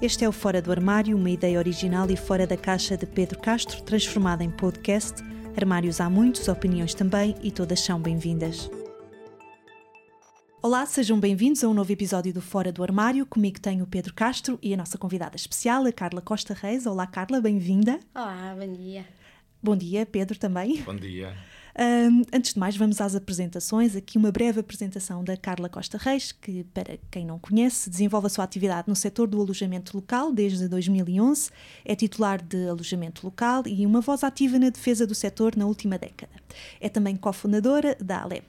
Este é o Fora do Armário, uma ideia original e fora da caixa de Pedro Castro, transformada em podcast. Armários há muitos, opiniões também, e todas são bem-vindas. Olá, sejam bem-vindos a um novo episódio do Fora do Armário. Comigo tenho o Pedro Castro e a nossa convidada especial, a Carla Costa Reis. Olá, Carla, bem-vinda. Olá, bom dia. Bom dia, Pedro também. Bom dia. Um, antes de mais, vamos às apresentações. Aqui uma breve apresentação da Carla Costa Reis, que, para quem não conhece, desenvolve a sua atividade no setor do alojamento local desde 2011, é titular de alojamento local e uma voz ativa na defesa do setor na última década. É também cofundadora da Alep.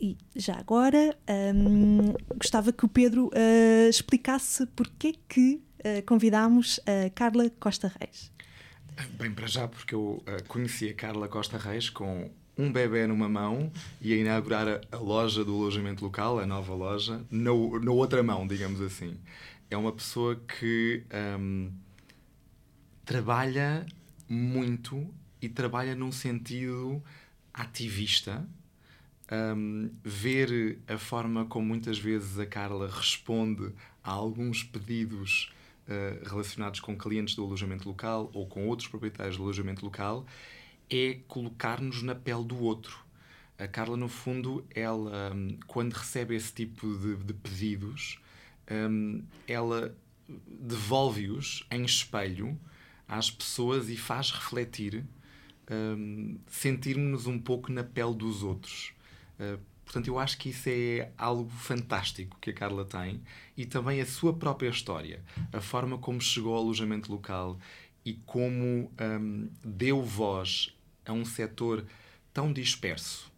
E já agora, um, gostava que o Pedro uh, explicasse porque que uh, convidámos a Carla Costa Reis. Bem, para já, porque eu uh, conheci a Carla Costa Reis com um bebê numa mão e a inaugurar a, a loja do alojamento local, a nova loja, na, outra mão, digamos assim. É uma pessoa que um, trabalha muito e trabalha num sentido ativista. Um, ver a forma como muitas vezes a Carla responde a alguns pedidos uh, relacionados com clientes do alojamento local ou com outros proprietários do alojamento local é colocar-nos na pele do outro. A Carla, no fundo, ela, um, quando recebe esse tipo de, de pedidos, um, ela devolve-os em espelho às pessoas e faz refletir, um, sentirmos-nos um pouco na pele dos outros. Uh, Portanto, eu acho que isso é algo fantástico que a Carla tem e também a sua própria história, a forma como chegou ao alojamento local e como um, deu voz a um setor tão disperso.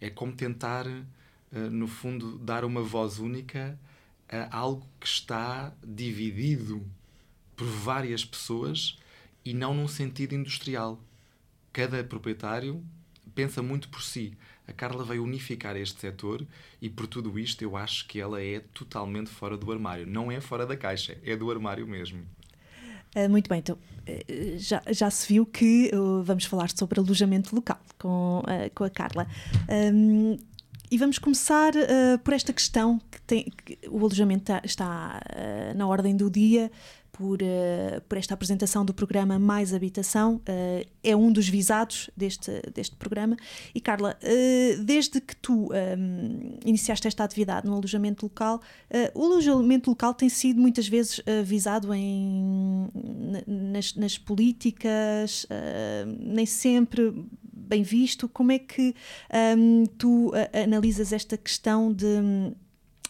É como tentar, uh, no fundo, dar uma voz única a algo que está dividido por várias pessoas e não num sentido industrial. Cada proprietário pensa muito por si. A Carla veio unificar este setor e por tudo isto eu acho que ela é totalmente fora do armário. Não é fora da caixa, é do armário mesmo. Uh, muito bem, então uh, já, já se viu que uh, vamos falar sobre alojamento local com, com a Carla. Um, e vamos começar por esta questão que, tem, que o alojamento está, está na ordem do dia por, uh, por esta apresentação do programa Mais Habitação, uh, é um dos visados deste, deste programa. E Carla, uh, desde que tu um, iniciaste esta atividade no alojamento local, o alojamento local tem sido muitas vezes visado em, nas, nas políticas, nem sempre bem visto. Como é que um, tu analisas esta questão de,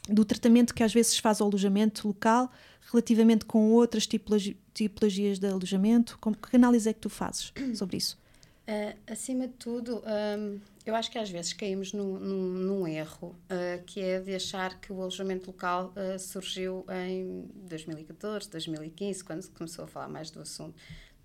do tratamento que às vezes faz ao alojamento local? Relativamente com outras tipologi tipologias de alojamento? Como, que análise é que tu fazes sobre isso? Uh, acima de tudo, um, eu acho que às vezes caímos num, num, num erro, uh, que é de achar que o alojamento local uh, surgiu em 2014, 2015, quando se começou a falar mais do assunto.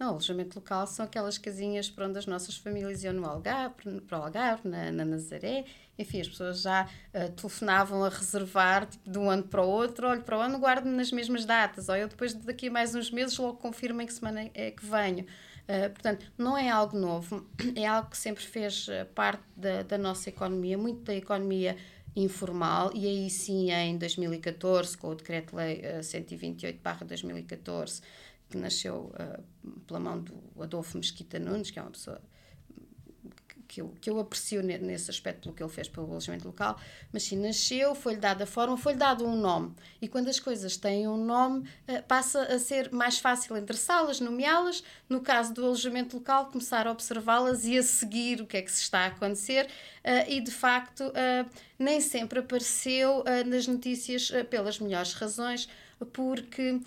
Não, alojamento local são aquelas casinhas para onde as nossas famílias iam no Algarve, para o Algarve, na, na Nazaré. Enfim, as pessoas já uh, telefonavam a reservar tipo, de um ano para o outro. Olha, para o ano guardo-me nas mesmas datas. Ou eu depois daqui a mais uns meses logo confirmo em que semana é que venho. Uh, portanto, não é algo novo, é algo que sempre fez eh, parte da, da nossa economia, muito da economia informal, e aí sim, em 2014, com o Decreto-Lei uh, 128-2014, que nasceu uh, pela mão do Adolfo Mesquita Nunes, que é uma pessoa que eu, que eu aprecio nesse aspecto pelo que ele fez pelo alojamento local, mas sim, nasceu, foi-lhe dada forma, foi-lhe dado um nome. E quando as coisas têm um nome, uh, passa a ser mais fácil endereçá-las, nomeá-las. No caso do alojamento local, começar a observá-las e a seguir o que é que se está a acontecer. Uh, e de facto, nem sempre apareceu nas notícias pelas melhores razões, porque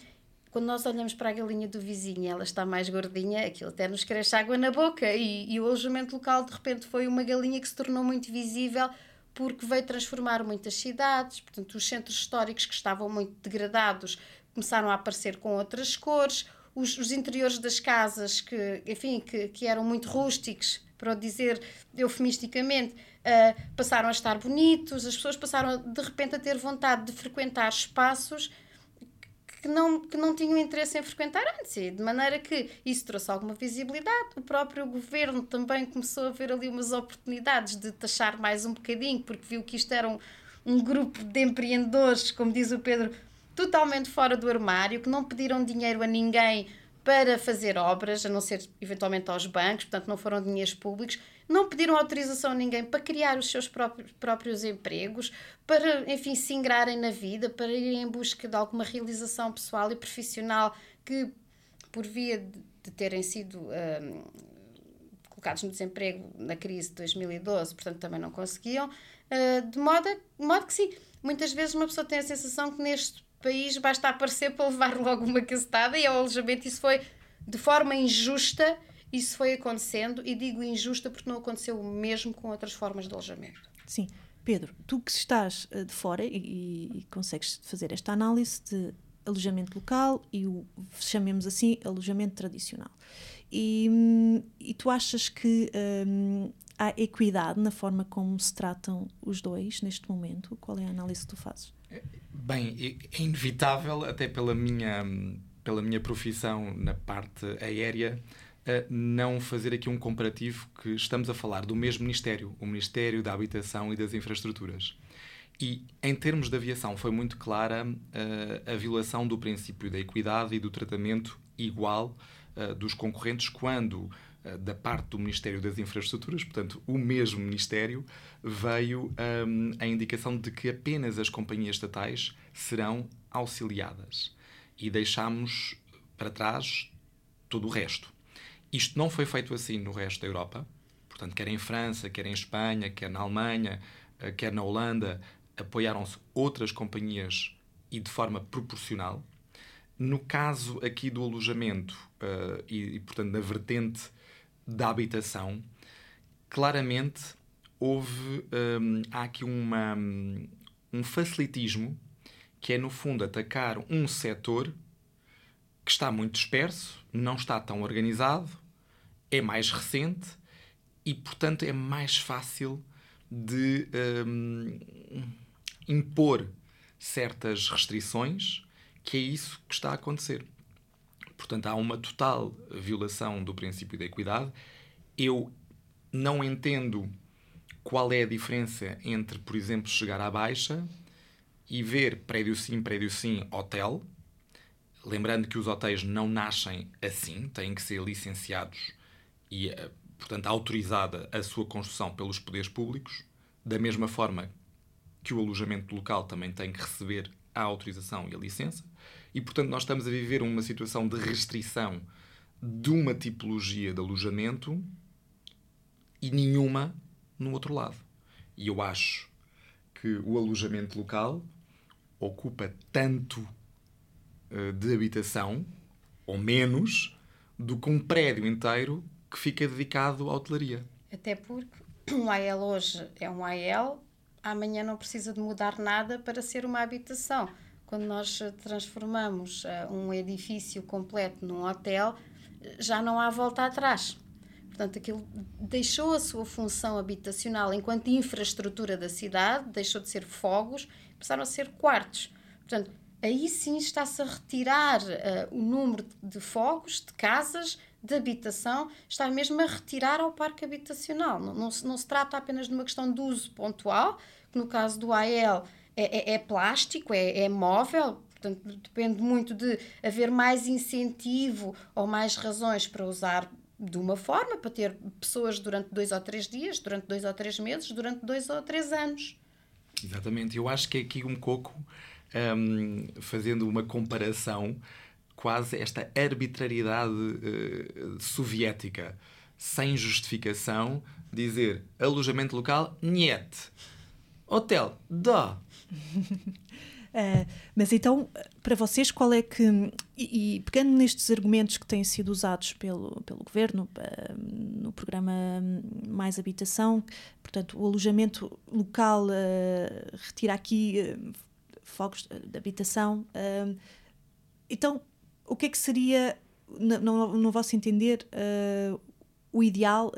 quando nós olhamos para a galinha do vizinho ela está mais gordinha, aquilo até nos cresce água na boca. E, e o alojamento local, de repente, foi uma galinha que se tornou muito visível porque veio transformar muitas cidades. Portanto, os centros históricos que estavam muito degradados começaram a aparecer com outras cores. Os, os interiores das casas, que, enfim, que, que eram muito rústicos, para dizer eufemisticamente, uh, passaram a estar bonitos, as pessoas passaram de repente a ter vontade de frequentar espaços que não, que não tinham interesse em frequentar antes, de maneira que isso trouxe alguma visibilidade. O próprio governo também começou a ver ali umas oportunidades de taxar mais um bocadinho, porque viu que isto era um, um grupo de empreendedores, como diz o Pedro, totalmente fora do armário, que não pediram dinheiro a ninguém para fazer obras, a não ser eventualmente aos bancos, portanto não foram dinheiros públicos, não pediram autorização a ninguém para criar os seus próprios, próprios empregos, para, enfim, se ingrarem na vida, para irem em busca de alguma realização pessoal e profissional que, por via de, terem sido um, colocados no desemprego na crise de 2012, portanto também não conseguiam, uh, de, modo de modo que sim, muitas vezes uma pessoa tem a sensação que neste país basta aparecer para levar logo uma cacetada e ao alojamento. Isso foi de forma injusta isso foi acontecendo e digo injusta porque não aconteceu o mesmo com outras formas de alojamento. Sim. Pedro, tu que estás uh, de fora e, e, consegues fazer esta análise de alojamento local e o, chamemos assim, alojamento tradicional. E, hum, e tu achas que hum, há equidade na forma como se tratam os dois neste momento? Qual é a análise que tu fazes? Bem, é inevitável, até pela minha, pela minha profissão na parte aérea, não fazer aqui um comparativo que estamos a falar do mesmo Ministério, o Ministério da Habitação e das Infraestruturas. E, em termos de aviação, foi muito clara uh, a violação do princípio da equidade e do tratamento igual uh, dos concorrentes quando, uh, da parte do Ministério das Infraestruturas, portanto, o mesmo Ministério, veio um, a indicação de que apenas as companhias estatais serão auxiliadas. E deixámos para trás todo o resto. Isto não foi feito assim no resto da Europa, portanto, quer em França, quer em Espanha, quer na Alemanha, quer na Holanda, apoiaram-se outras companhias e de forma proporcional. No caso aqui do alojamento uh, e, e, portanto, na vertente da habitação, claramente houve um, há aqui uma, um facilitismo que é, no fundo, atacar um setor que está muito disperso, não está tão organizado, é mais recente e, portanto, é mais fácil de um, impor certas restrições, que é isso que está a acontecer. Portanto, há uma total violação do princípio da equidade. Eu não entendo qual é a diferença entre, por exemplo, chegar à baixa e ver prédio sim, prédio sim, hotel. Lembrando que os hotéis não nascem assim, têm que ser licenciados e, eh, portanto, autorizada a sua construção pelos poderes públicos, da mesma forma que o alojamento local também tem que receber a autorização e a licença, e portanto nós estamos a viver uma situação de restrição de uma tipologia de alojamento e nenhuma no outro lado. E eu acho que o alojamento local ocupa tanto uh, de habitação, ou menos, do que um prédio inteiro que fica dedicado à hotelaria. Até porque um AL hoje é um AL amanhã não precisa de mudar nada para ser uma habitação. Quando nós transformamos uh, um edifício completo num hotel, já não há volta atrás. Portanto, aquilo deixou a sua função habitacional enquanto infraestrutura da cidade, deixou de ser fogos, passaram a ser quartos. Portanto, aí sim está-se a retirar uh, o número de fogos, de casas, de habitação, está mesmo a retirar ao parque habitacional. Não, não, se, não se trata apenas de uma questão de uso pontual, que no caso do AL é, é, é plástico, é, é móvel, portanto depende muito de haver mais incentivo ou mais razões para usar de uma forma, para ter pessoas durante dois ou três dias, durante dois ou três meses, durante dois ou três anos. Exatamente, eu acho que é aqui um pouco um, fazendo uma comparação quase esta arbitrariedade uh, soviética, sem justificação, dizer alojamento local, niet. Hotel, dá. Uh, mas então, para vocês, qual é que. E, e, pegando nestes argumentos que têm sido usados pelo, pelo governo uh, no programa Mais Habitação, portanto, o alojamento local uh, retira aqui fogos de habitação. então, o que é que seria, no, no, no vosso entender, o ideal?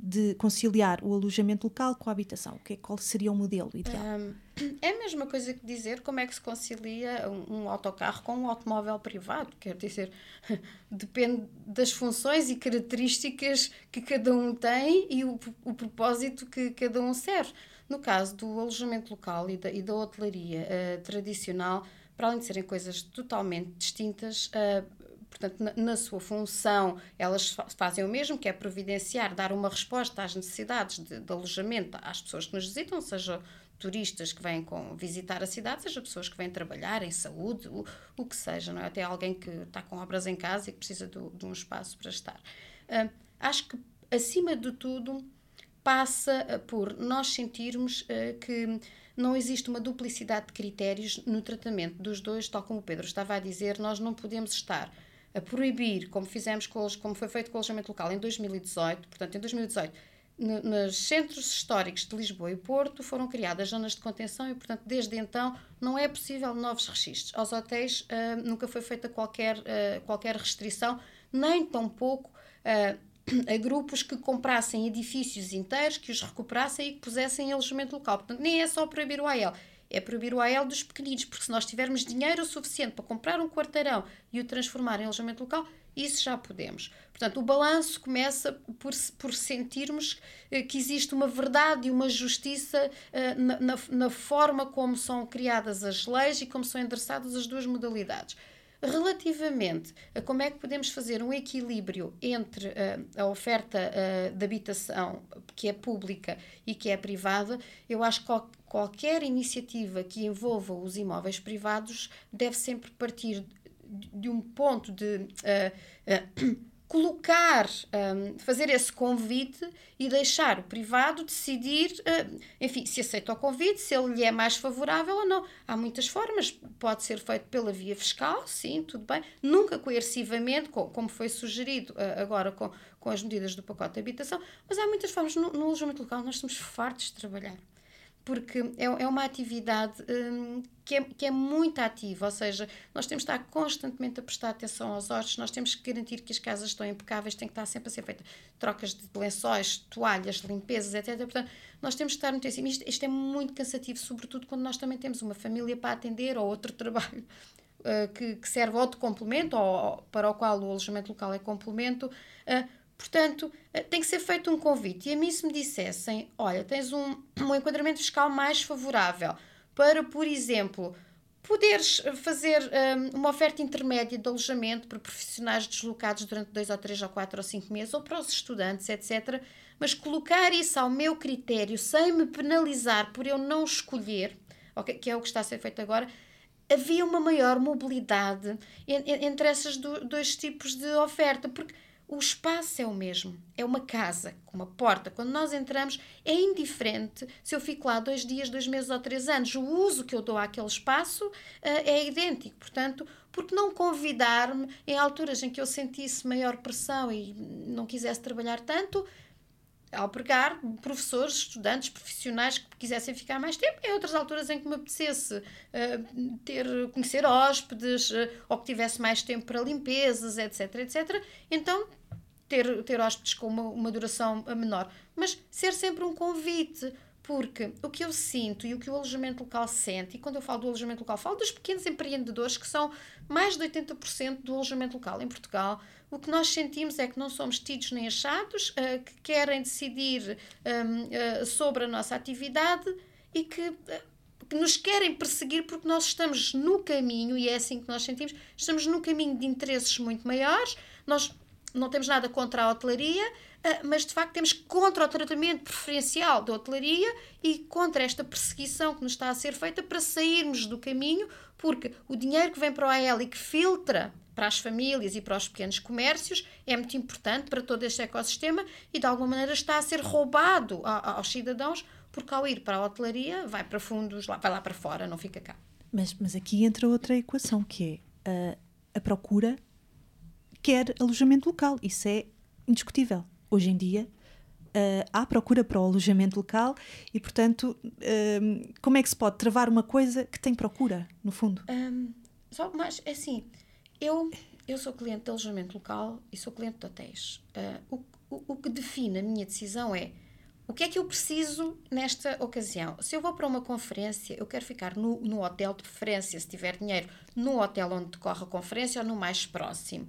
de conciliar o alojamento local com a habitação? O que, é, qual seria o modelo ideal? Um, é a mesma coisa que dizer como é que se concilia um, um autocarro com um automóvel privado. Quer dizer, depende das funções e características que cada um tem e o, o propósito que cada um serve. No caso do alojamento local e da, e da hotelaria uh, tradicional, para além de serem coisas totalmente distintas, uh, portanto, na, na, sua função, elas fazem o mesmo, que é providenciar, dar uma resposta às necessidades de, de alojamento às pessoas que nos visitam, seja turistas que vêm com, visitar a cidade, seja pessoas que vêm trabalhar em saúde, o, o que seja, não é? Até alguém que está com obras em casa e que precisa do, de um espaço para estar. Uh, acho que, acima de tudo, passa ah, por nós sentirmos uh, que não existe uma duplicidade de critérios no tratamento dos dois, tal como o Pedro estava a dizer, nós não podemos estar a proibir, como fizemos com, como foi feito com o alojamento local em 2018, portanto, em 2018 nos centros históricos de Lisboa e Porto foram criadas zonas de contenção e, portanto, desde então não é possível novos registros. Aos hotéis uh, nunca foi feita qualquer, uh, qualquer restrição, nem tampouco uh, a grupos que comprassem edifícios inteiros, que os recuperassem e que pusessem em alojamento local. Portanto, nem é só proibir o AL, é proibir o AL dos pequeninos, porque se nós tivermos dinheiro suficiente para comprar um quarteirão e o transformar em alojamento local, isso já podemos. Portanto, o balanço começa por, por sentirmos eh, que existe uma verdade e uma justiça eh, na, na, na forma como são criadas as leis e como são endereçadas as duas modalidades. Relativamente a como é que podemos fazer um equilíbrio entre uh, a oferta uh, de habitação que é pública e que é privada, eu acho que qual, qualquer iniciativa que envolva os imóveis privados deve sempre partir de um ponto de uh, colocar, um, fazer esse convite e deixar o privado decidir, uh, enfim, se aceita o convite, se ele lhe é mais favorável ou não. Há muitas formas, pode ser feito pela via fiscal, sim, tudo bem, nunca coercivamente, como foi sugerido agora com, com as medidas do pacote de habitação, mas há muitas formas. No, no alojamento local nós estamos fartos de trabalhar porque é, é uma atividade um, que, é, que é muito ativa, ou seja, nós temos de estar constantemente a prestar atenção aos hóspedes, nós temos que garantir que as casas estão impecáveis, tem que estar sempre a ser feita trocas de lençóis, toalhas, limpezas, etc. Portanto, nós temos que estar muito em cima. Isto, isto é muito cansativo, sobretudo quando nós também temos uma família para atender ou outro trabalho. Uh, que, que, serve ou de complemento, ou, ou, para o qual o alojamento local é complemento, uh, Portanto, eh, tem que ser feito um convite. E a mim, se me dissessem: olha, tens um, um enquadramento fiscal mais favorável para, por exemplo, poderes fazer um, uma oferta intermédia de alojamento para profissionais deslocados durante dois ou três ou quatro ou cinco meses, ou para os estudantes, etc. Mas colocar isso ao meu critério, sem me penalizar por eu não escolher, okay, que é o que está a ser feito agora, havia uma maior mobilidade entre esses dois tipos de oferta, porque o espaço é o mesmo, é uma casa uma porta. Quando nós entramos, é indiferente se eu fico lá dois dias, dois meses ou três anos. O uso que eu dou àquele espaço uh, é idêntico. Portanto, por que não convidar-me em alturas em que eu sentisse maior pressão e não quisesse trabalhar tanto? Albergar professores, estudantes, profissionais que quisessem ficar mais tempo, em outras alturas em que me apetecesse uh, ter, conhecer hóspedes uh, ou que tivesse mais tempo para limpezas, etc, etc. Então, ter, ter hóspedes com uma, uma duração menor. Mas ser sempre um convite, porque o que eu sinto e o que o alojamento local sente, e quando eu falo do alojamento local, falo dos pequenos empreendedores que são mais de 80% do alojamento local em Portugal. O que nós sentimos é que não somos tidos nem achados, uh, que querem decidir um, uh, sobre a nossa atividade e que. Uh, que nos querem perseguir porque nós estamos no caminho, e é assim que nós sentimos, estamos no caminho de interesses muito maiores. Nós não temos nada contra a hotelaria, mas de facto temos contra o tratamento preferencial da hotelaria e contra esta perseguição que nos está a ser feita para sairmos do caminho, porque o dinheiro que vem para o AEL e que filtra para as famílias e para os pequenos comércios é muito importante para todo este ecossistema e de alguma maneira está a ser roubado aos cidadãos porque ao ir para a hotelaria vai para fundos, vai lá para fora, não fica cá. Mas, mas aqui entra outra equação que é a, a procura quer alojamento local. Isso é indiscutível. Hoje em dia uh, há procura para o alojamento local e, portanto, uh, como é que se pode travar uma coisa que tem procura, no fundo? Um, só, mas, é assim, eu, eu sou cliente de alojamento local e sou cliente de hotéis. Uh, o, o, o que define a minha decisão é o que é que eu preciso nesta ocasião? Se eu vou para uma conferência, eu quero ficar no, no hotel de preferência, se tiver dinheiro, no hotel onde decorre a conferência ou no mais próximo.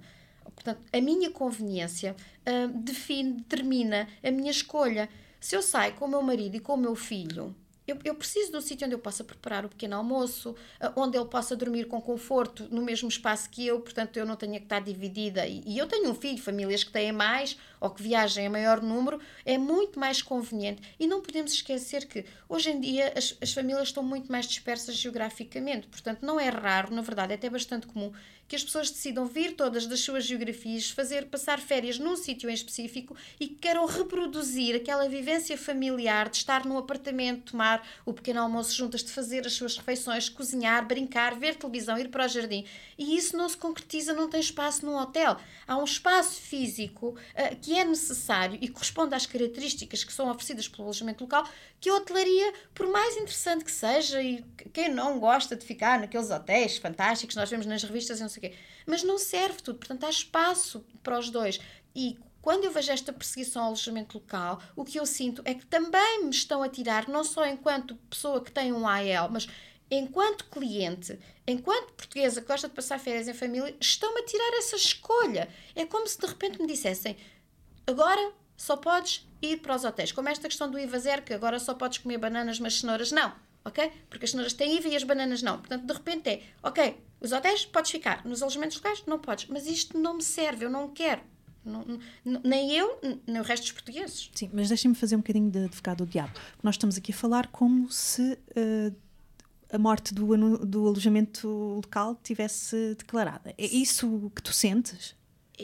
Portanto, a minha conveniência uh, define, determina a minha escolha. Se eu saio com o meu marido e com o meu filho eu, eu preciso de um sítio onde eu possa preparar o pequeno almoço, uh, onde ele possa dormir com conforto no mesmo espaço que eu, portanto eu não tenha que estar dividida. E, e eu tenho um filho, famílias que têm mais ou que viajem em maior número, é muito mais conveniente. E não podemos esquecer que hoje em dia as, as famílias estão muito mais dispersas geograficamente, portanto não é raro, na verdade é até bastante comum que as pessoas decidam vir todas das suas geografias, fazer passar férias num sítio em específico e que queiram reproduzir aquela vivência familiar de estar num apartamento, tomar o pequeno almoço juntas, de fazer as suas refeições, cozinhar, brincar, ver televisão, ir para o jardim. E isso não se concretiza, não tem espaço num hotel. Há um espaço físico uh, que é necessário e corresponde às características que são oferecidas pelo alojamento local, que a hotelaria, por mais interessante que seja, e quem não gosta de ficar naqueles hotéis fantásticos que nós vemos nas revistas e não sei o quê. Mas não serve tudo, portanto há espaço para os dois. E quando eu vejo esta perseguição ao alojamento local, o que eu sinto é que também me estão a tirar, não só enquanto pessoa que tem um AL, mas enquanto cliente, enquanto portuguesa que gosta de passar férias em família, estão-me a tirar essa escolha. É como se de repente me dissessem: agora só podes ir para os hotéis. Como esta questão do IVA zero, que agora só podes comer bananas, mas cenouras não. Ok? Porque as cenouras têm IVA e as bananas não. Portanto, de repente é: ok, os hotéis podes ficar, nos alojamentos locais não podes, mas isto não me serve, eu não quero. Não, não, nem eu, nem o resto dos portugueses. Sim, mas deixem-me fazer um bocadinho de advogado do diabo. Nós estamos aqui a falar como se uh, a morte do, do alojamento local tivesse declarada. É isso que tu sentes?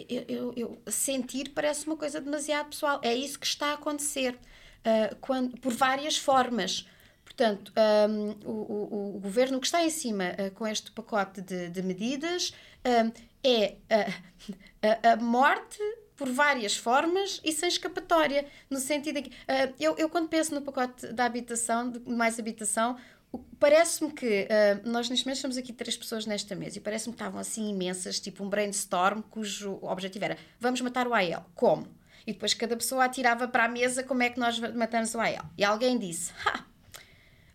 Eu, eu, eu, sentir parece uma coisa demasiado pessoal. É isso que está a acontecer uh, quando, por várias formas. Portanto, um, o, o, o, governo que está em cima uh, com este pacote de, de medidas um, é a, a, morte por várias formas e sem escapatória, no sentido que uh, eu, eu quando penso no pacote da habitação, de mais habitação, parece-me que uh, nós neste momento estamos aqui três pessoas nesta mesa e parece-me que estavam assim imensas, tipo um brainstorm cujo objetivo era vamos matar o AL. Como? E depois cada pessoa atirava para a mesa como é que nós matamos o AL. E alguém disse, ha,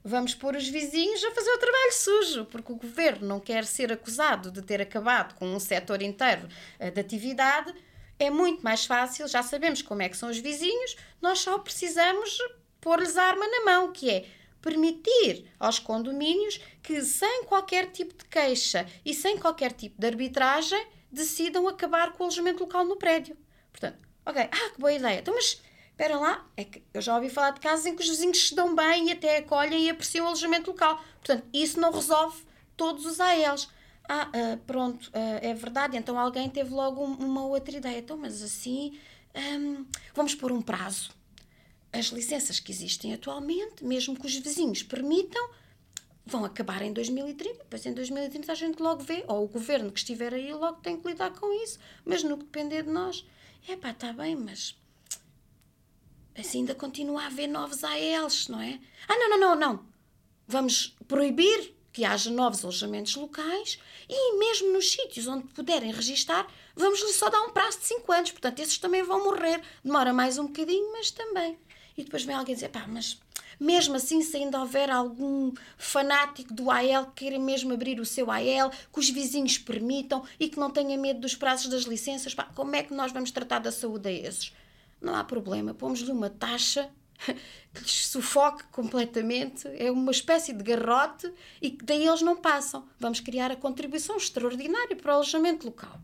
vamos pôr os vizinhos a fazer o trabalho sujo, porque o governo não quer ser acusado de ter acabado com um setor inteiro uh, de atividade. É muito mais fácil, já sabemos como é que são os vizinhos, nós só precisamos pôr-lhes a arma na mão, que é permitir aos condomínios que, sem qualquer tipo de queixa e sem qualquer tipo de arbitragem, decidam acabar com o alojamento local no prédio. Portanto, ok, ah, que boa ideia. Então, mas espera lá, é que eu já ouvi falar de casos em que os vizinhos se dão bem e até acolhem e apreciam o alojamento local. Portanto, isso não resolve todos os AELs. Ah, uh, pronto, uh, é verdade. Então alguém teve logo um, uma outra ideia. Então, mas assim, um, vamos pôr um prazo. As licenças que existem atualmente, mesmo que os vizinhos permitam, vão acabar em 2030. Depois, em 2030, a gente logo vê, ou o governo que estiver aí logo tem que lidar com isso. Mas no que depender de nós, é pá, está bem, mas assim ainda continua a haver novos AELs, não é? Ah, não, não, não, não. Vamos proibir que haja novos alojamentos locais e mesmo nos sítios onde puderem registar, vamos-lhe só dar um prazo de 5 anos. Portanto, esses também vão morrer. Demora mais um bocadinho, mas também. E depois vem alguém dizer, pá, mas mesmo assim, se ainda houver algum fanático do AL que queira mesmo abrir o seu AL, que os vizinhos permitam e que não tenha medo dos prazos das licenças, pá, como é que nós vamos tratar da saúde a esses? não há problema, pomos-lhe uma taxa que lhes sufoque completamente, é uma espécie de garrote e que daí eles não passam. Vamos criar a contribuição extraordinária para o alojamento local.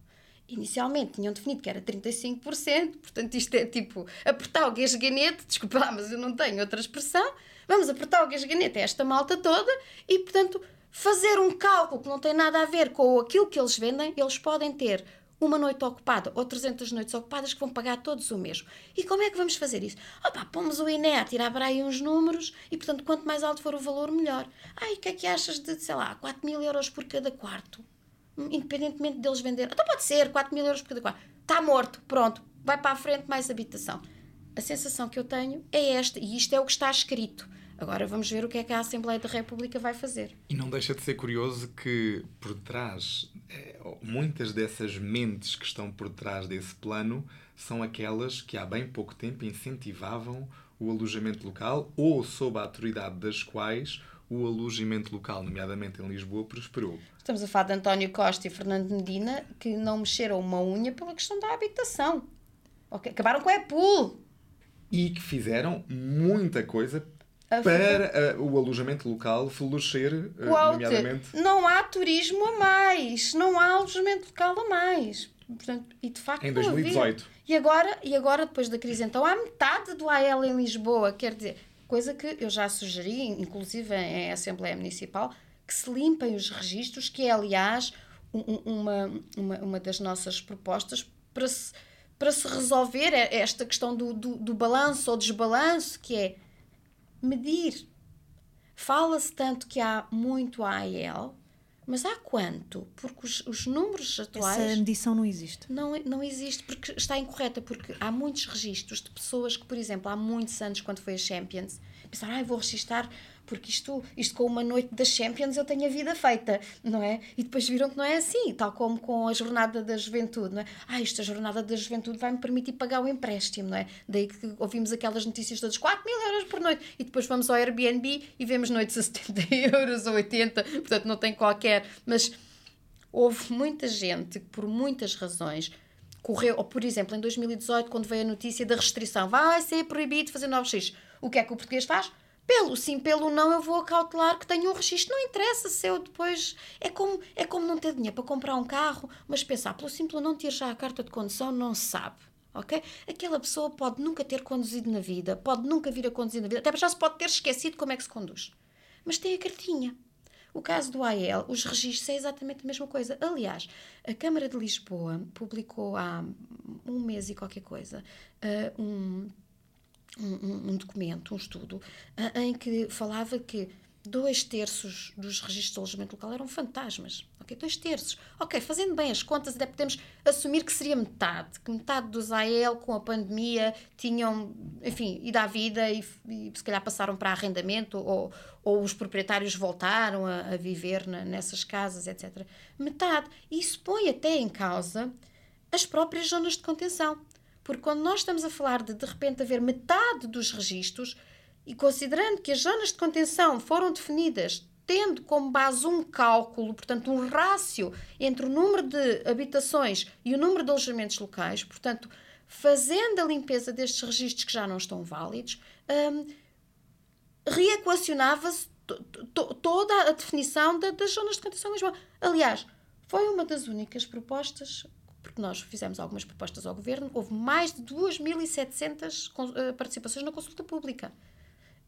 Inicialmente tinham definido que era 35%, portanto isto é tipo apertar o gasganete, desculpa mas eu não tenho outra expressão, vamos apertar o gasganete a esta malta toda e, portanto, fazer um cálculo que não tem nada a ver com aquilo que eles vendem, eles podem ter uma noite ocupada ou 300 noites ocupadas que vão pagar todos o mesmo. E como é que vamos fazer isso? Opa, pomos o INE a tirar para aí uns números e, portanto, quanto mais alto for o valor, melhor. Ai, o que é que achas de, sei lá, 4 mil euros por cada quarto? Independentemente deles vender. Então pode ser 4 mil euros por cada quarto. Está morto, pronto, vai para a frente mais habitação. A sensação que eu tenho é esta, e isto é o que está escrito. Agora vamos ver o que é que a Assembleia da República vai fazer. E não deixa de ser curioso que por trás, é, muitas dessas mentes que estão por trás desse plano são aquelas que há bem pouco tempo incentivavam o alojamento local ou sob a autoridade das quais o alojamento local, nomeadamente em Lisboa, prosperou. Estamos a falar de António Costa e Fernando Medina que não mexeram uma unha pela questão da habitação. Okay. Acabaram com a EPUL. E que fizeram muita coisa para uh, o alojamento local florescer, uh, nomeadamente. Não há turismo a mais, não há alojamento local a mais. Portanto, e de facto, em 2018. E agora, e agora, depois da crise, então há metade do AL em Lisboa, quer dizer, coisa que eu já sugeri, inclusive em Assembleia Municipal, que se limpem os registros, que é, aliás, um, uma, uma, uma das nossas propostas para se, para se resolver esta questão do, do, do balanço ou desbalanço, que é medir. Fala-se tanto que há muito AEL, mas há quanto? Porque os, os números atuais. Essa medição não existe. Não, não existe, porque está incorreta, porque há muitos registros de pessoas que, por exemplo, há muitos anos, quando foi a Champions, pensaram, ah, vou registrar porque isto, isto com uma noite das Champions eu tenho a vida feita, não é? E depois viram que não é assim, tal como com a jornada da juventude, não é? Ah, esta jornada da juventude vai-me permitir pagar o empréstimo, não é? Daí que ouvimos aquelas notícias todas, 4 mil euros por noite, e depois vamos ao Airbnb e vemos noites a 70 euros ou 80, portanto não tem qualquer, mas houve muita gente que por muitas razões correu, ou por exemplo em 2018 quando veio a notícia da restrição, vai ser proibido fazer novos X, o que é que o português faz? Pelo sim, pelo não, eu vou acautelar que tenho um registro. Não interessa se eu depois. É como, é como não ter dinheiro para comprar um carro, mas pensar, pelo simples não ter já a carta de condução, não se sabe. Ok? Aquela pessoa pode nunca ter conduzido na vida, pode nunca vir a conduzir na vida, até já se pode ter esquecido como é que se conduz. Mas tem a cartinha. O caso do AEL, os registros é exatamente a mesma coisa. Aliás, a Câmara de Lisboa publicou há um mês e qualquer coisa uh, um um, um documento, um estudo, em que falava que dois terços dos registros de alojamento local eram fantasmas. Ok, dois terços. Ok, fazendo bem as contas, até podemos assumir que seria metade, que metade dos AEL com a pandemia tinham, enfim, ido à vida e, e se calhar passaram para arrendamento ou, ou os proprietários voltaram a, a viver na, nessas casas, etc. Metade. Isso põe até em causa as próprias zonas de contenção. Porque quando nós estamos a falar de de repente haver metade dos registros, e considerando que as zonas de contenção foram definidas tendo como base um cálculo, portanto, um rácio entre o número de habitações e o número de alojamentos locais, portanto, fazendo a limpeza destes registros que já não estão válidos, um, reequacionava-se toda a definição das zonas de contenção em Lisboa. Aliás, foi uma das únicas propostas porque nós fizemos algumas propostas ao governo, houve mais de 2.700 eh, participações na consulta pública.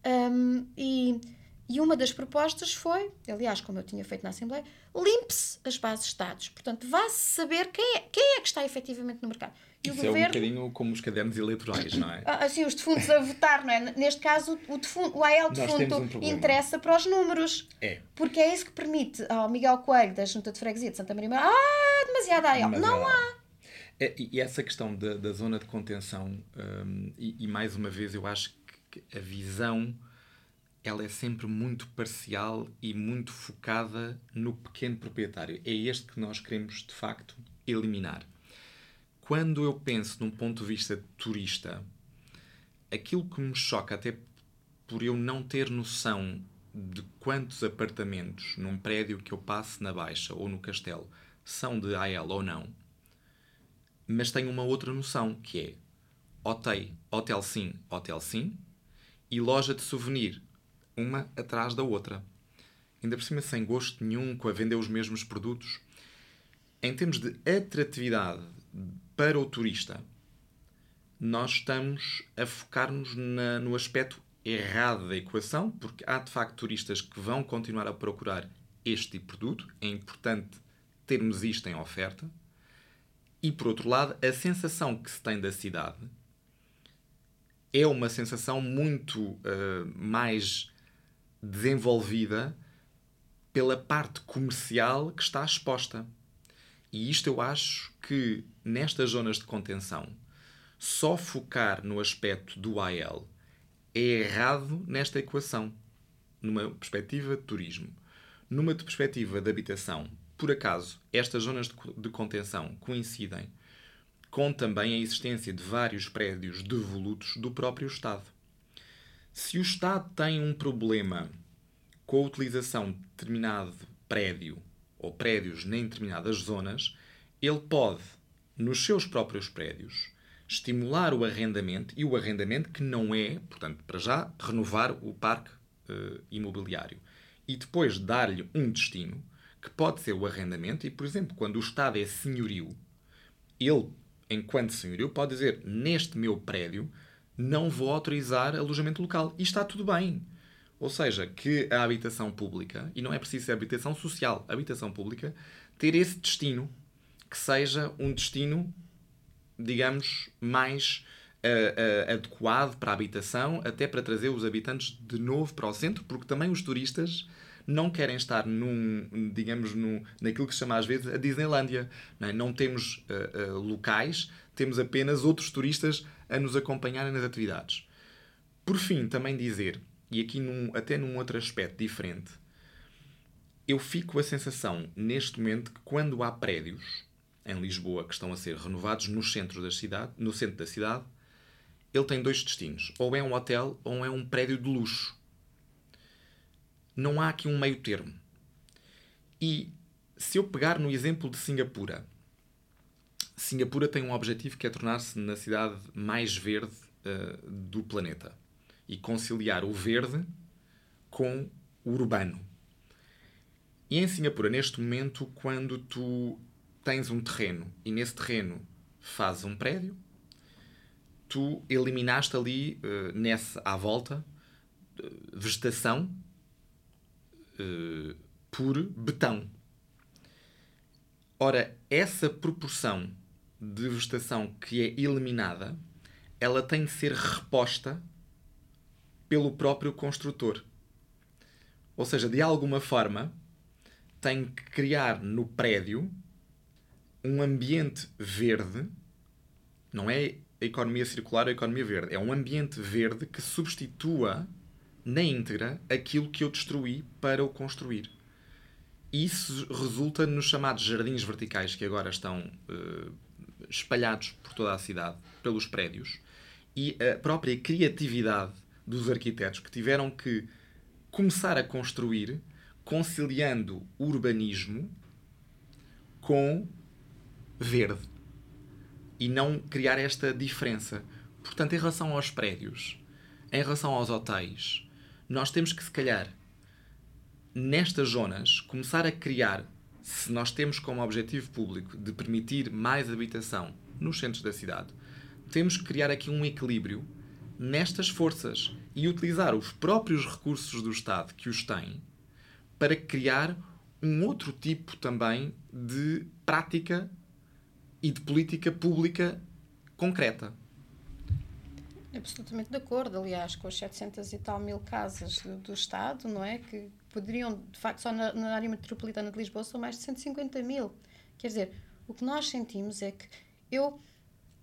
Um, e, e uma das propostas foi, aliás, como eu tinha feito na Assembleia, limpe-se as bases de dados. Portanto, vá-se saber quem é, quem é que está efetivamente no mercado. E Isso o governo, é um bocadinho como os cadernos eleitorais, não é? Assim, os defuntos a votar, não é? Neste caso, o, defunto, o AL defunto um interessa para os números. É. Porque é isso que permite ao Miguel Coelho, da Junta de Freguesia de Santa Maria, ah, demasiado AL. Não há. É, e essa questão da, da zona de contenção, um, e, e, mais uma vez eu acho que a visão ela é sempre muito parcial e muito focada no pequeno proprietário. É este que nós queremos de facto eliminar. Quando eu penso num ponto de vista turista, aquilo que me choca, até por eu não ter noção de quantos apartamentos num prédio que eu passe na Baixa ou no Castelo são de AL ou não, mas tenho uma outra noção, que é hotel, hotel sim, hotel sim, e loja de souvenir, uma atrás da outra. Ainda por cima sem gosto nenhum, com a vender os mesmos produtos. Em termos de atratividade para o turista, nós estamos a focar-nos no aspecto errado da equação, porque há de facto turistas que vão continuar a procurar este tipo de produto. É importante termos isto em oferta. E por outro lado, a sensação que se tem da cidade é uma sensação muito uh, mais desenvolvida pela parte comercial que está exposta. E isto eu acho que nestas zonas de contenção, só focar no aspecto do AL é errado nesta equação, numa perspectiva de turismo. Numa perspectiva de habitação, por acaso, estas zonas de, de contenção coincidem com também a existência de vários prédios devolutos do próprio Estado. Se o Estado tem um problema com a utilização de determinado prédio ou prédios em determinadas zonas, ele pode, nos seus próprios prédios, estimular o arrendamento e o arrendamento que não é, portanto, para já, renovar o parque uh, imobiliário e depois dar-lhe um destino que pode ser o arrendamento e, por exemplo, quando o Estado é senhorio, ele, enquanto senhorio, pode dizer neste meu prédio não vou autorizar alojamento local e está tudo bem. Ou seja, que a habitação pública, e não é preciso ser habitação social, habitação pública, ter esse destino que seja um destino digamos, mais uh, uh, adequado para a habitação, até para trazer os habitantes de novo para o centro, porque também os turistas não querem estar num, digamos, num, naquilo que se chama às vezes a Disneylândia. Não, é? não temos uh, locais, temos apenas outros turistas a nos acompanharem nas atividades. Por fim, também dizer, e aqui num, até num outro aspecto diferente, eu fico a sensação, neste momento, que quando há prédios, em Lisboa que estão a ser renovados no centro da cidade, no centro da cidade, ele tem dois destinos. Ou é um hotel ou é um prédio de luxo. Não há aqui um meio termo. E se eu pegar no exemplo de Singapura, Singapura tem um objetivo que é tornar-se na cidade mais verde uh, do planeta e conciliar o verde com o urbano. E em Singapura, neste momento, quando tu tens um terreno e nesse terreno fazes um prédio, tu eliminaste ali, uh, nessa, à volta, uh, vegetação uh, por betão. Ora, essa proporção de vegetação que é eliminada, ela tem de ser reposta pelo próprio construtor. Ou seja, de alguma forma, tem que criar no prédio um ambiente verde, não é a economia circular ou a economia verde, é um ambiente verde que substitua na íntegra aquilo que eu destruí para o construir. Isso resulta nos chamados jardins verticais que agora estão uh, espalhados por toda a cidade, pelos prédios, e a própria criatividade dos arquitetos que tiveram que começar a construir conciliando urbanismo com verde e não criar esta diferença. Portanto, em relação aos prédios, em relação aos hotéis, nós temos que, se calhar, nestas zonas, começar a criar, se nós temos como objetivo público de permitir mais habitação nos centros da cidade, temos que criar aqui um equilíbrio nestas forças e utilizar os próprios recursos do Estado que os têm para criar um outro tipo também de prática e de política pública concreta. Absolutamente de acordo, aliás, com as 700 e tal mil casas do, do Estado, não é? Que poderiam, de facto, só na, na, área metropolitana de Lisboa são mais de 150 mil. Quer dizer, o que nós sentimos é que eu,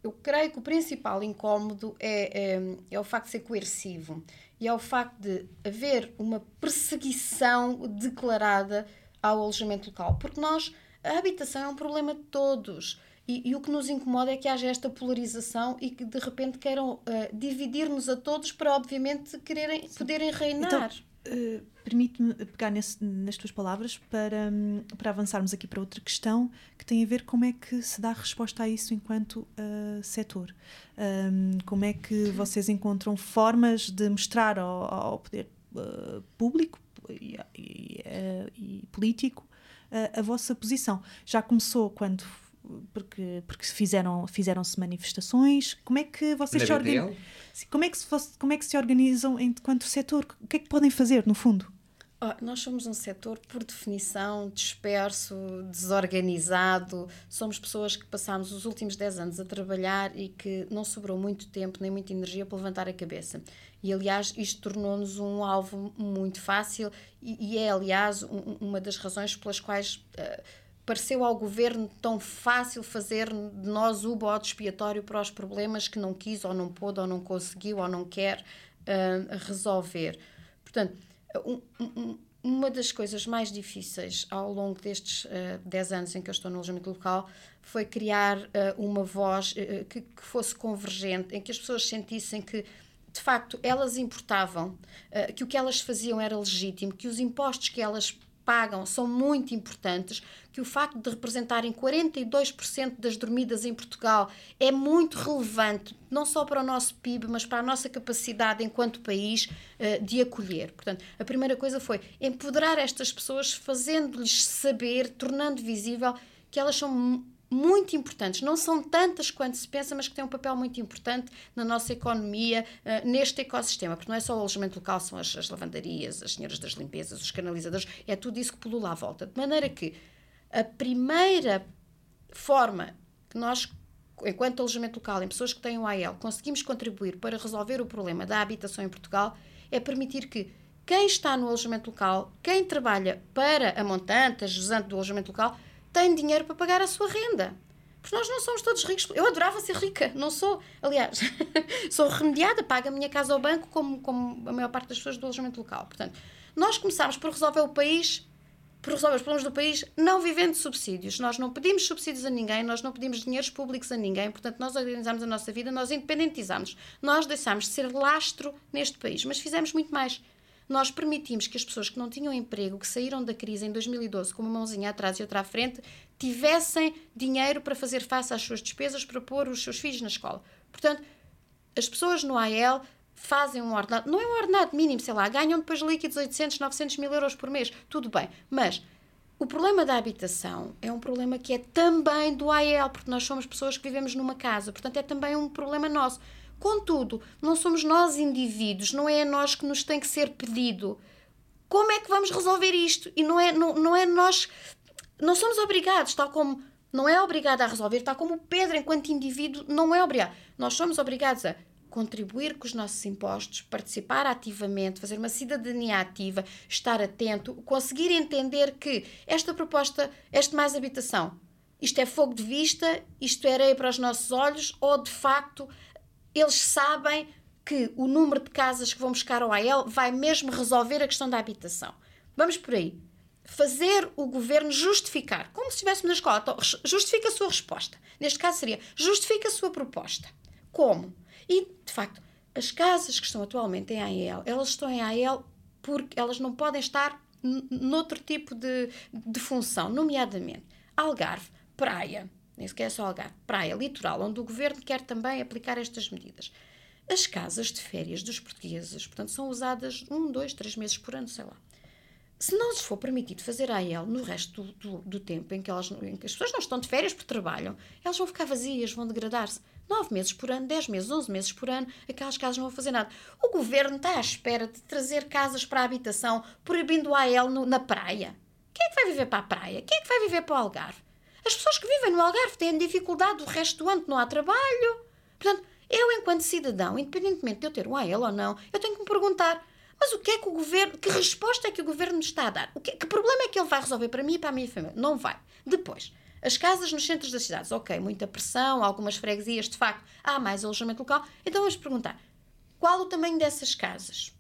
eu creio que o principal incómodo é, é, é o facto de ser coercivo e é o facto de haver uma perseguição declarada ao alojamento local. Porque nós, a habitação é um problema de todos. E, e, o que nos incomoda é que haja esta polarização e que de repente queiram uh, dividir-nos a todos para, obviamente, quererem, poderem reinar. Então, uh, Permite-me pegar nesse, nas tuas palavras para, um, para avançarmos aqui para outra questão que tem a ver como é que se dá resposta a isso enquanto uh, setor. Um, como é que vocês encontram formas de mostrar ao, ao poder público e, e, e político a vossa posição. Já começou quando porque, porque fizeram, fizeram-se manifestações. Como é que vocês Na se organizam? Como é que se, como é que se organizam enquanto setor? O que é que podem fazer, no fundo? Oh, nós somos um setor, por definição, disperso, desorganizado. Somos pessoas que passámos os últimos 10 anos a trabalhar e que não sobrou muito tempo nem muita energia para levantar a cabeça. E, aliás, isto tornou-nos um alvo muito fácil e, e é, aliás, um, uma das razões pelas quais. Uh, pareceu ao governo tão fácil fazer de nós o bode expiatório para os problemas que não quis, ou não pôde, ou não conseguiu, ou não quer uh, resolver. Portanto, um, um, uma das coisas mais difíceis ao longo destes uh, ah, 10 anos em que eu estou no alojamento local foi criar uh, uma voz uh, que, que, fosse convergente, em que as pessoas sentissem que, de facto, elas importavam, que o que elas faziam era legítimo, que os impostos que elas pagam são muito importantes, que o facto de representarem 42% das dormidas em Portugal é muito relevante, não só para o nosso PIB, mas para a nossa capacidade enquanto país uh, de acolher. Portanto, a primeira coisa foi empoderar estas pessoas, fazendo-lhes saber, tornando visível que elas são muito importantes, não são tantas quanto se pensa, mas que têm um papel muito importante na nossa economia, uh, neste ecossistema, porque não é só o alojamento local, são as, as, lavandarias, as senhoras das limpezas, os canalizadores, é tudo isso que pulula à volta. De maneira que a primeira forma que nós, enquanto alojamento local, em pessoas que têm o AL, conseguimos contribuir para resolver o problema da habitação em Portugal, é permitir que quem está no alojamento local, quem trabalha para a montante, a jusante do alojamento local, tem dinheiro para pagar a sua renda. Porque nós não somos todos ricos. Eu adorava ser rica, não sou. Aliás, sou remediada, pago a minha casa ao banco, como, como a maior parte das pessoas do alojamento local. Portanto, nós começámos por resolver o país, por resolver os problemas do país, não vivendo de subsídios. Nós não pedimos subsídios a ninguém, nós não pedimos dinheiros públicos a ninguém. Portanto, nós organizamos a nossa vida, nós independentizamos. Nós deixámos de ser lastro neste país, mas fizemos muito mais nós permitimos que as pessoas que não tinham emprego, que saíram da crise em 2012 com uma mãozinha atrás e outra à frente, tivessem dinheiro para fazer face às suas despesas, para pôr os seus filhos na escola. Portanto, as pessoas no AEL fazem um ordenado, não é um ordenado mínimo, sei lá, ganham depois líquidos 800, 900 mil euros por mês, tudo bem, mas o problema da habitação é um problema que é também do AEL, porque nós somos pessoas que vivemos numa casa, portanto é também um problema nosso. Contudo, não somos nós indivíduos, não é a nós que nos tem que ser pedido. Como é que vamos resolver isto? E não é, não, não é nós. Não somos obrigados, tal como não é obrigado a resolver, tal como o Pedro, enquanto indivíduo, não é obrigado. Nós somos obrigados a contribuir com os nossos impostos, participar ativamente, fazer uma cidadania ativa, estar atento, conseguir entender que esta proposta, este mais habitação, isto é fogo de vista, isto é areia para os nossos olhos, ou de facto eles sabem que o número de casas que vão buscar ao AEL vai mesmo resolver a questão da habitação. Vamos por aí. Fazer o governo justificar, como se estivéssemos na escola, então, justifica a sua resposta. Neste caso seria, justifica a sua proposta. Como? E, de facto, as casas que estão atualmente em AEL, elas estão em AEL porque elas não podem estar noutro tipo de, de função, nomeadamente Algarve, praia, nem sequer é só Algarve, praia, litoral, onde o governo quer também aplicar estas medidas. As casas de férias dos portugueses, portanto, são usadas um, dois, três meses por ano, sei lá. Se não lhes for permitido fazer AEL no resto do, do, do tempo em que, elas, em que as pessoas não estão de férias porque trabalham, elas vão ficar vazias, vão degradar-se. Nove meses por ano, dez meses, onze meses por ano, aquelas casas não vão fazer nada. O governo está à espera de trazer casas para a habitação, proibindo o AEL no, na praia. Quem é que vai viver para a praia? Quem é que vai viver para o Algarve? As pessoas que vivem no Algarve têm dificuldade o resto do ano, não há trabalho. Portanto, eu, enquanto cidadão, independentemente de eu ter um AEL ou não, eu tenho que me perguntar: mas o que é que o governo, que resposta é que o governo está a dar? O que, que problema é que ele vai resolver para mim e para a minha família? Não vai. Depois, as casas nos centros das cidades, ok, muita pressão, algumas freguesias, de facto, há mais alojamento local. Então vamos perguntar: qual o tamanho dessas casas?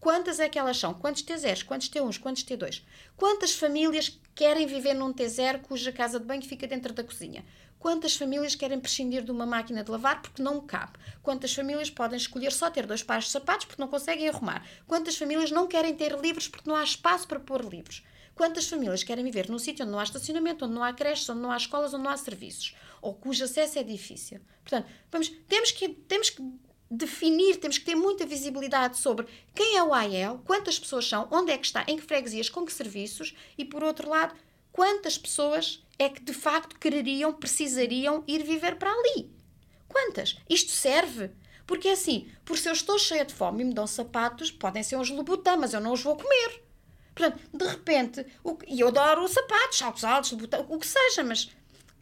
Quantas é que elas são? Quantos T0s? Quantos T1s? Quantos T2? Quantas famílias querem viver num T0 cuja casa de banho fica dentro da cozinha? Quantas famílias querem prescindir de uma máquina de lavar porque não cabe? Quantas famílias podem escolher só ter dois pares de sapatos porque não conseguem arrumar? Quantas famílias não querem ter livros porque não há espaço para pôr livros? Quantas famílias querem viver num sítio onde não há estacionamento, onde não há creches, onde não há escolas, onde não há serviços? Ou cujo acesso é difícil? Portanto, vamos, temos, que, temos que definir, temos que ter muita visibilidade sobre quem é o AEL, quantas pessoas são, onde é que está, em que freguesias, com que serviços e, por outro lado, quantas pessoas é que de facto quereriam, precisariam ir viver para ali. Quantas? Isto serve? Porque é assim, por se eu estou cheia de fome e me dão sapatos, podem ser uns Louboutin, mas eu não os vou comer. Portanto, de repente, o, e eu adoro sapatos, saltos altos, o que seja, mas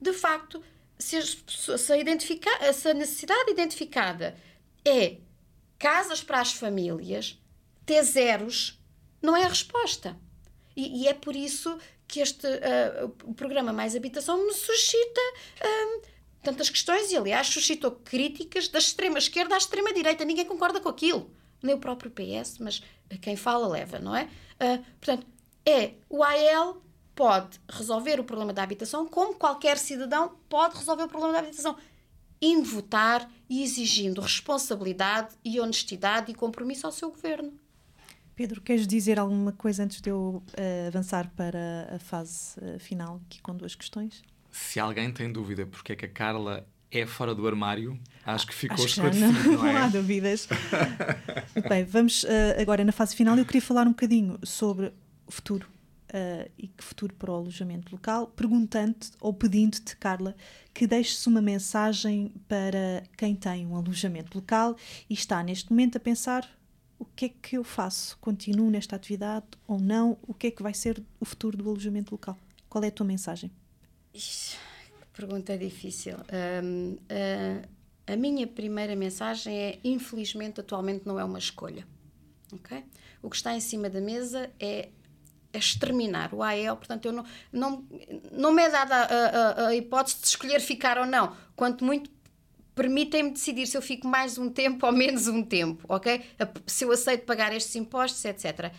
de facto, se se a, se a necessidade identificada é casas para as famílias, ter zeros, não é a resposta. E, e é por isso que este uh, o programa Mais Habitação me suscita uh, tantas questões e, aliás, suscitou críticas da extrema-esquerda à extrema-direita. Ninguém concorda com aquilo. Nem o próprio PS, mas quem fala leva, não é? Uh, portanto, é o AL pode resolver o problema da habitação como qualquer cidadão pode resolver o problema da habitação indo votar e exigindo responsabilidade e honestidade e compromisso ao seu governo. Pedro, queres dizer alguma coisa antes de eu uh, avançar para a fase uh, final, aqui com duas questões? Se alguém tem dúvida porque é que a Carla é fora do armário, acho que ficou acho esclarecido, não, não, é? não há dúvidas. Bem, vamos uh, agora na fase final. Eu queria falar um bocadinho sobre o futuro uh, e que futuro para o alojamento local, perguntando ou pedindo-te, Carla, que deixes uma mensagem para quem tem um alojamento local e está neste momento a pensar o que é que eu faço? Continuo nesta atividade ou não? O que é que vai ser o futuro do alojamento local? Qual é a tua mensagem? Ixi, pergunta difícil. Um, uh, a minha primeira mensagem é: infelizmente, atualmente não é uma escolha. Okay? O que está em cima da mesa é, é exterminar o AEL, portanto, eu não, não, não me é dada a, a, a hipótese de escolher ficar ou não. Quanto muito permitem-me decidir se eu fico mais um tempo ou menos um tempo, ok? Se eu aceito pagar estes impostos, etc.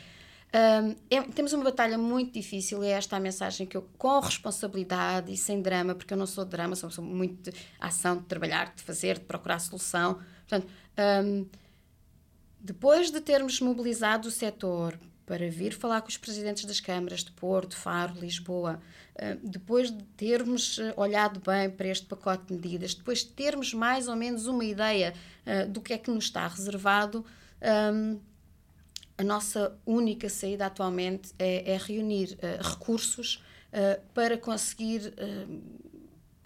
Um, é, temos uma batalha muito difícil e é esta a mensagem que eu, com responsabilidade e sem drama, porque eu não sou de drama, sou, sou muito de ação, de trabalhar, de fazer, de procurar solução. Portanto, um, depois de termos mobilizado o setor para vir falar com os presidentes das câmaras de Porto, Faro, Lisboa, ah, depois de termos ah, olhado bem para este pacote de medidas, depois de termos mais ou menos uma ideia ah, do que é que nos está reservado, a nossa única saída atualmente é, é reunir recursos para conseguir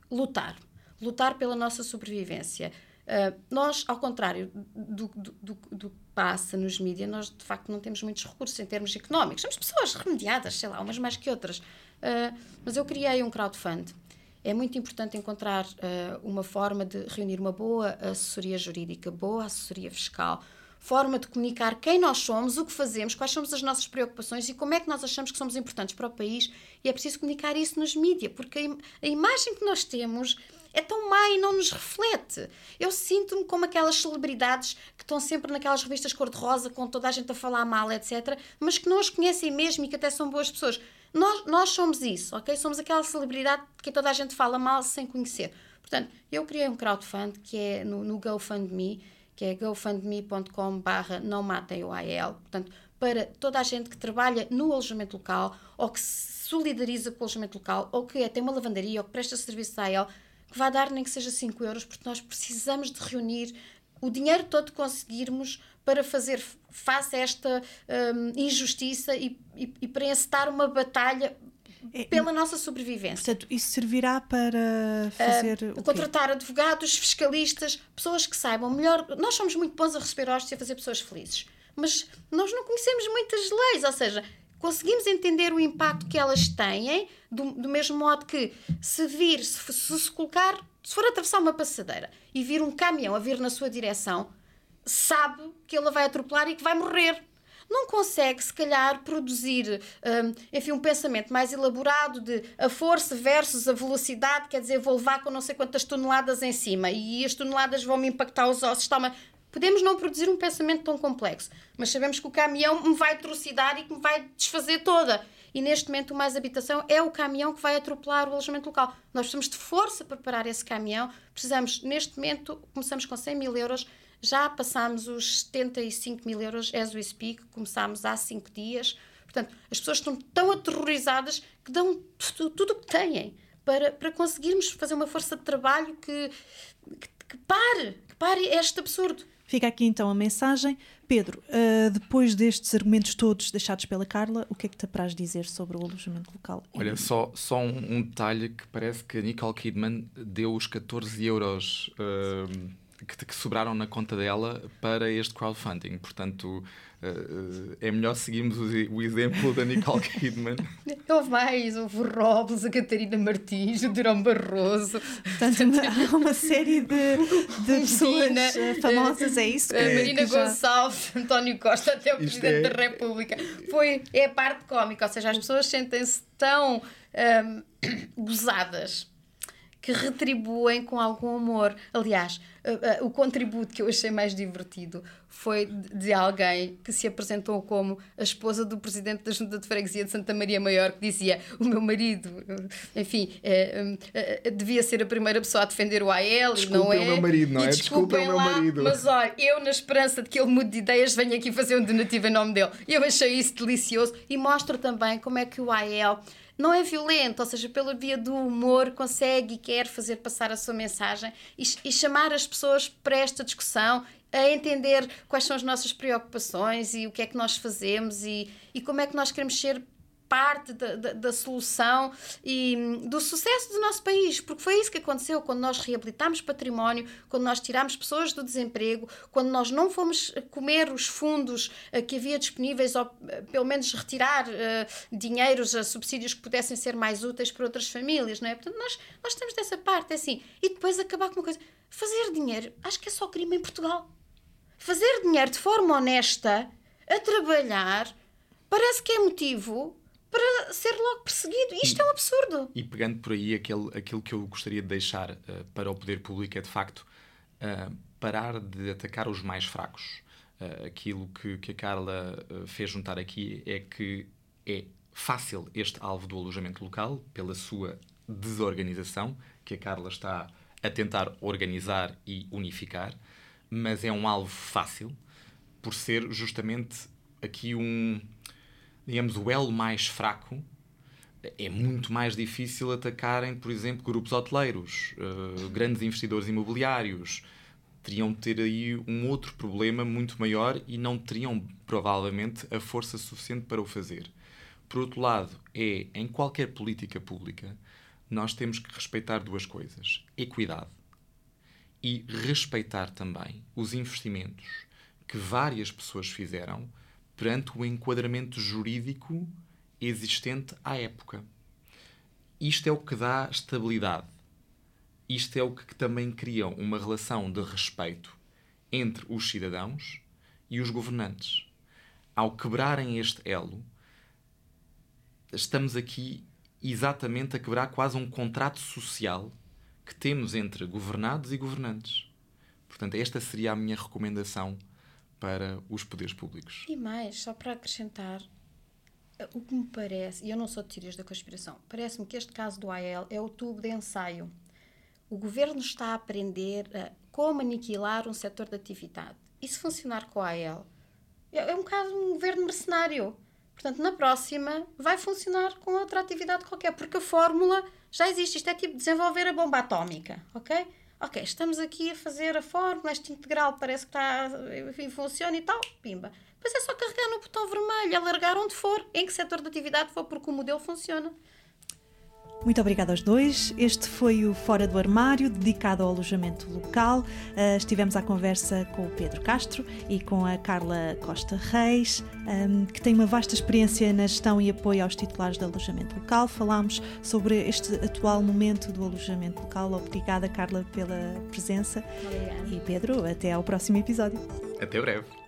lutar lutar pela nossa sobrevivência. Uh, nós, ao contrário do, do, do, do que passa nos mídias, nós de facto não temos muitos recursos em termos económicos. Somos pessoas remediadas, sei lá, umas mais que outras. Uh, mas eu criei um crowdfund. É muito importante encontrar uh, uma forma de reunir uma boa assessoria jurídica, boa assessoria fiscal, forma de comunicar quem nós somos, o que fazemos, quais são as nossas preocupações e como é que nós achamos que somos importantes para o país. E é preciso comunicar isso nos mídias, porque a, im a imagem que nós temos é tão má e não nos reflete. Eu sinto-me como aquelas celebridades que estão sempre naquelas revistas cor-de-rosa com toda a gente a falar mal, etc., mas que não as conhecem mesmo e que até são boas pessoas. Nós, nós somos isso, ok? Somos aquela celebridade que toda a gente fala mal sem conhecer. Portanto, eu criei um crowdfund que é no, no GoFundMe, que é gofundme.com barra não matem o AEL. Portanto, para toda a gente que trabalha no alojamento local ou que se solidariza com o alojamento local ou que tem uma lavandaria ou que presta serviço à AEL, que vá dar nem que seja 5 euros, porque nós precisamos de reunir o dinheiro todo que conseguirmos para fazer face a esta um, injustiça e, e, e para encetar uma batalha é, pela nossa sobrevivência. Portanto, isso servirá para fazer. Uh, contratar advogados, fiscalistas, pessoas que saibam melhor. Nós somos muito bons a receber hóspedes e a fazer pessoas felizes, mas nós não conhecemos muitas leis, ou seja, conseguimos entender o impacto que elas têm, do, do mesmo modo que se vir, se, se, se colocar, se for atravessar uma passadeira e vir um caminhão a vir na sua direção, sabe que ele vai atropelar e que vai morrer. Não consegue, se calhar, produzir um, enfim, um pensamento mais elaborado de a força versus a velocidade, quer dizer, vou levar com não sei quantas toneladas em cima e as toneladas vão me impactar os ossos. Toma, Podemos não produzir um pensamento tão complexo, mas sabemos que o caminhão me vai trucidar e que me vai desfazer toda. E neste momento, o Mais Habitação é o caminhão que vai atropelar o alojamento local. Nós precisamos de força para parar esse caminhão. Precisamos, neste momento, começamos com 100 mil euros, já passámos os 75 mil euros as we speak, começámos há 5 dias. Portanto, as pessoas estão tão aterrorizadas que dão tudo o que têm para, para conseguirmos fazer uma força de trabalho que, que, que pare, que pare este absurdo. Fica aqui então a mensagem. Pedro, uh, depois destes argumentos todos deixados pela Carla, o que é que te apraz dizer sobre o alojamento local? Olha, só, só um, um detalhe que parece que a Nicole Kidman deu os 14 euros uh, que, que sobraram na conta dela para este crowdfunding. Portanto, Uh, é melhor seguirmos o, o, exemplo da Nicole Kidman. Houve mais, houve o Robles, a Catarina Martins, o Durão Barroso. Portanto, há uma série de, de pessoas eh, famosas, é isso? A Marina que já... Gonçalves, António Costa, até o Isto Presidente é... da República. Foi, é a parte cómica, ou seja, as pessoas sentem-se tão um, gozadas que retribuem com algum amor. Aliás, uh, uh, o contributo que eu achei mais divertido foi de alguém que se apresentou como a esposa do presidente da Junta de Freguesia de Santa Maria Maior, que dizia: O meu marido, enfim, devia ser a primeira pessoa a defender o AL e não é. o meu marido, não é? Desculpa o meu lá, marido. Mas olha, eu, na esperança de que ele mude de ideias, venho aqui fazer um donativo em nome dele. Eu achei isso delicioso e mostra também como é que o AL não é violento, ou seja, pela via do humor consegue e quer fazer passar a sua mensagem e, e chamar as pessoas para esta discussão a entender quais são as nossas preocupações e o que é que nós fazemos e, e como é que nós queremos ser parte da, da, da, solução e hum, do sucesso do nosso país, porque foi isso que aconteceu quando nós reabilitámos património, quando nós tirámos pessoas do desemprego, quando nós não fomos comer os fundos uh, que havia disponíveis, ou uh, pelo menos retirar uh, dinheiros a subsídios que pudessem ser mais úteis para outras famílias, não é? Portanto, nós, nós temos dessa parte, é assim. E depois acabar com uma coisa: fazer dinheiro, acho que é só crime em Portugal. Fazer dinheiro de forma honesta, a trabalhar, parece que é motivo para ser logo perseguido. Isto e, é um absurdo. E pegando por aí, aquele, aquilo que eu gostaria de deixar uh, para o poder público é, de facto, uh, parar de atacar os mais fracos. Uh, aquilo que, que a Carla fez juntar aqui é que é fácil este alvo do alojamento local, pela sua desorganização, que a Carla está a tentar organizar e unificar, mas é um alvo fácil por ser justamente aqui um digamos, o elo mais fraco, é muito mais difícil atacarem, por exemplo, grupos hoteleiros, uh, grandes investidores imobiliários. Teriam de ter aí um outro problema muito maior e não teriam, provavelmente, a força suficiente para o fazer. Por outro lado, é em qualquer política pública, nós temos que respeitar duas coisas: equidade e respeitar também os investimentos que várias pessoas fizeram perante o enquadramento jurídico existente à época. Isto é o que dá estabilidade. Isto é o que também cria uma relação de respeito entre os cidadãos e os governantes. Ao quebrarem este elo, estamos aqui exatamente a quebrar quase um contrato social que temos entre governados e governantes. Portanto, esta seria a minha recomendação para os poderes públicos. E mais, só para acrescentar, o que me parece, e eu não sou de teorias da conspiração, parece-me que este caso do AEL é o tubo de ensaio. O governo está a aprender a como aniquilar um setor de atividade. E se funcionar com a AEL? É, é um caso um governo mercenário. Portanto, na próxima vai funcionar com outra atividade qualquer, porque a fórmula já existe. Isto é tipo desenvolver a bomba atómica, ok? Ok, estamos aqui a fazer a fórmula, este integral parece que está, enfim, funciona e tal, pimba. Depois é só carregar no botão vermelho, alargar onde for, em que setor de atividade for, porque o modelo funciona. Muito obrigada aos dois. Este foi o Fora do Armário, dedicado ao alojamento local. Uh, estivemos à conversa com o Pedro Castro e com a Carla Costa Reis, um, que tem uma vasta experiência na gestão e apoio aos titulares de alojamento local. Falámos sobre este atual momento do alojamento local. Obrigada, Carla, pela presença. Obrigada. E Pedro, até ao próximo episódio. Até breve.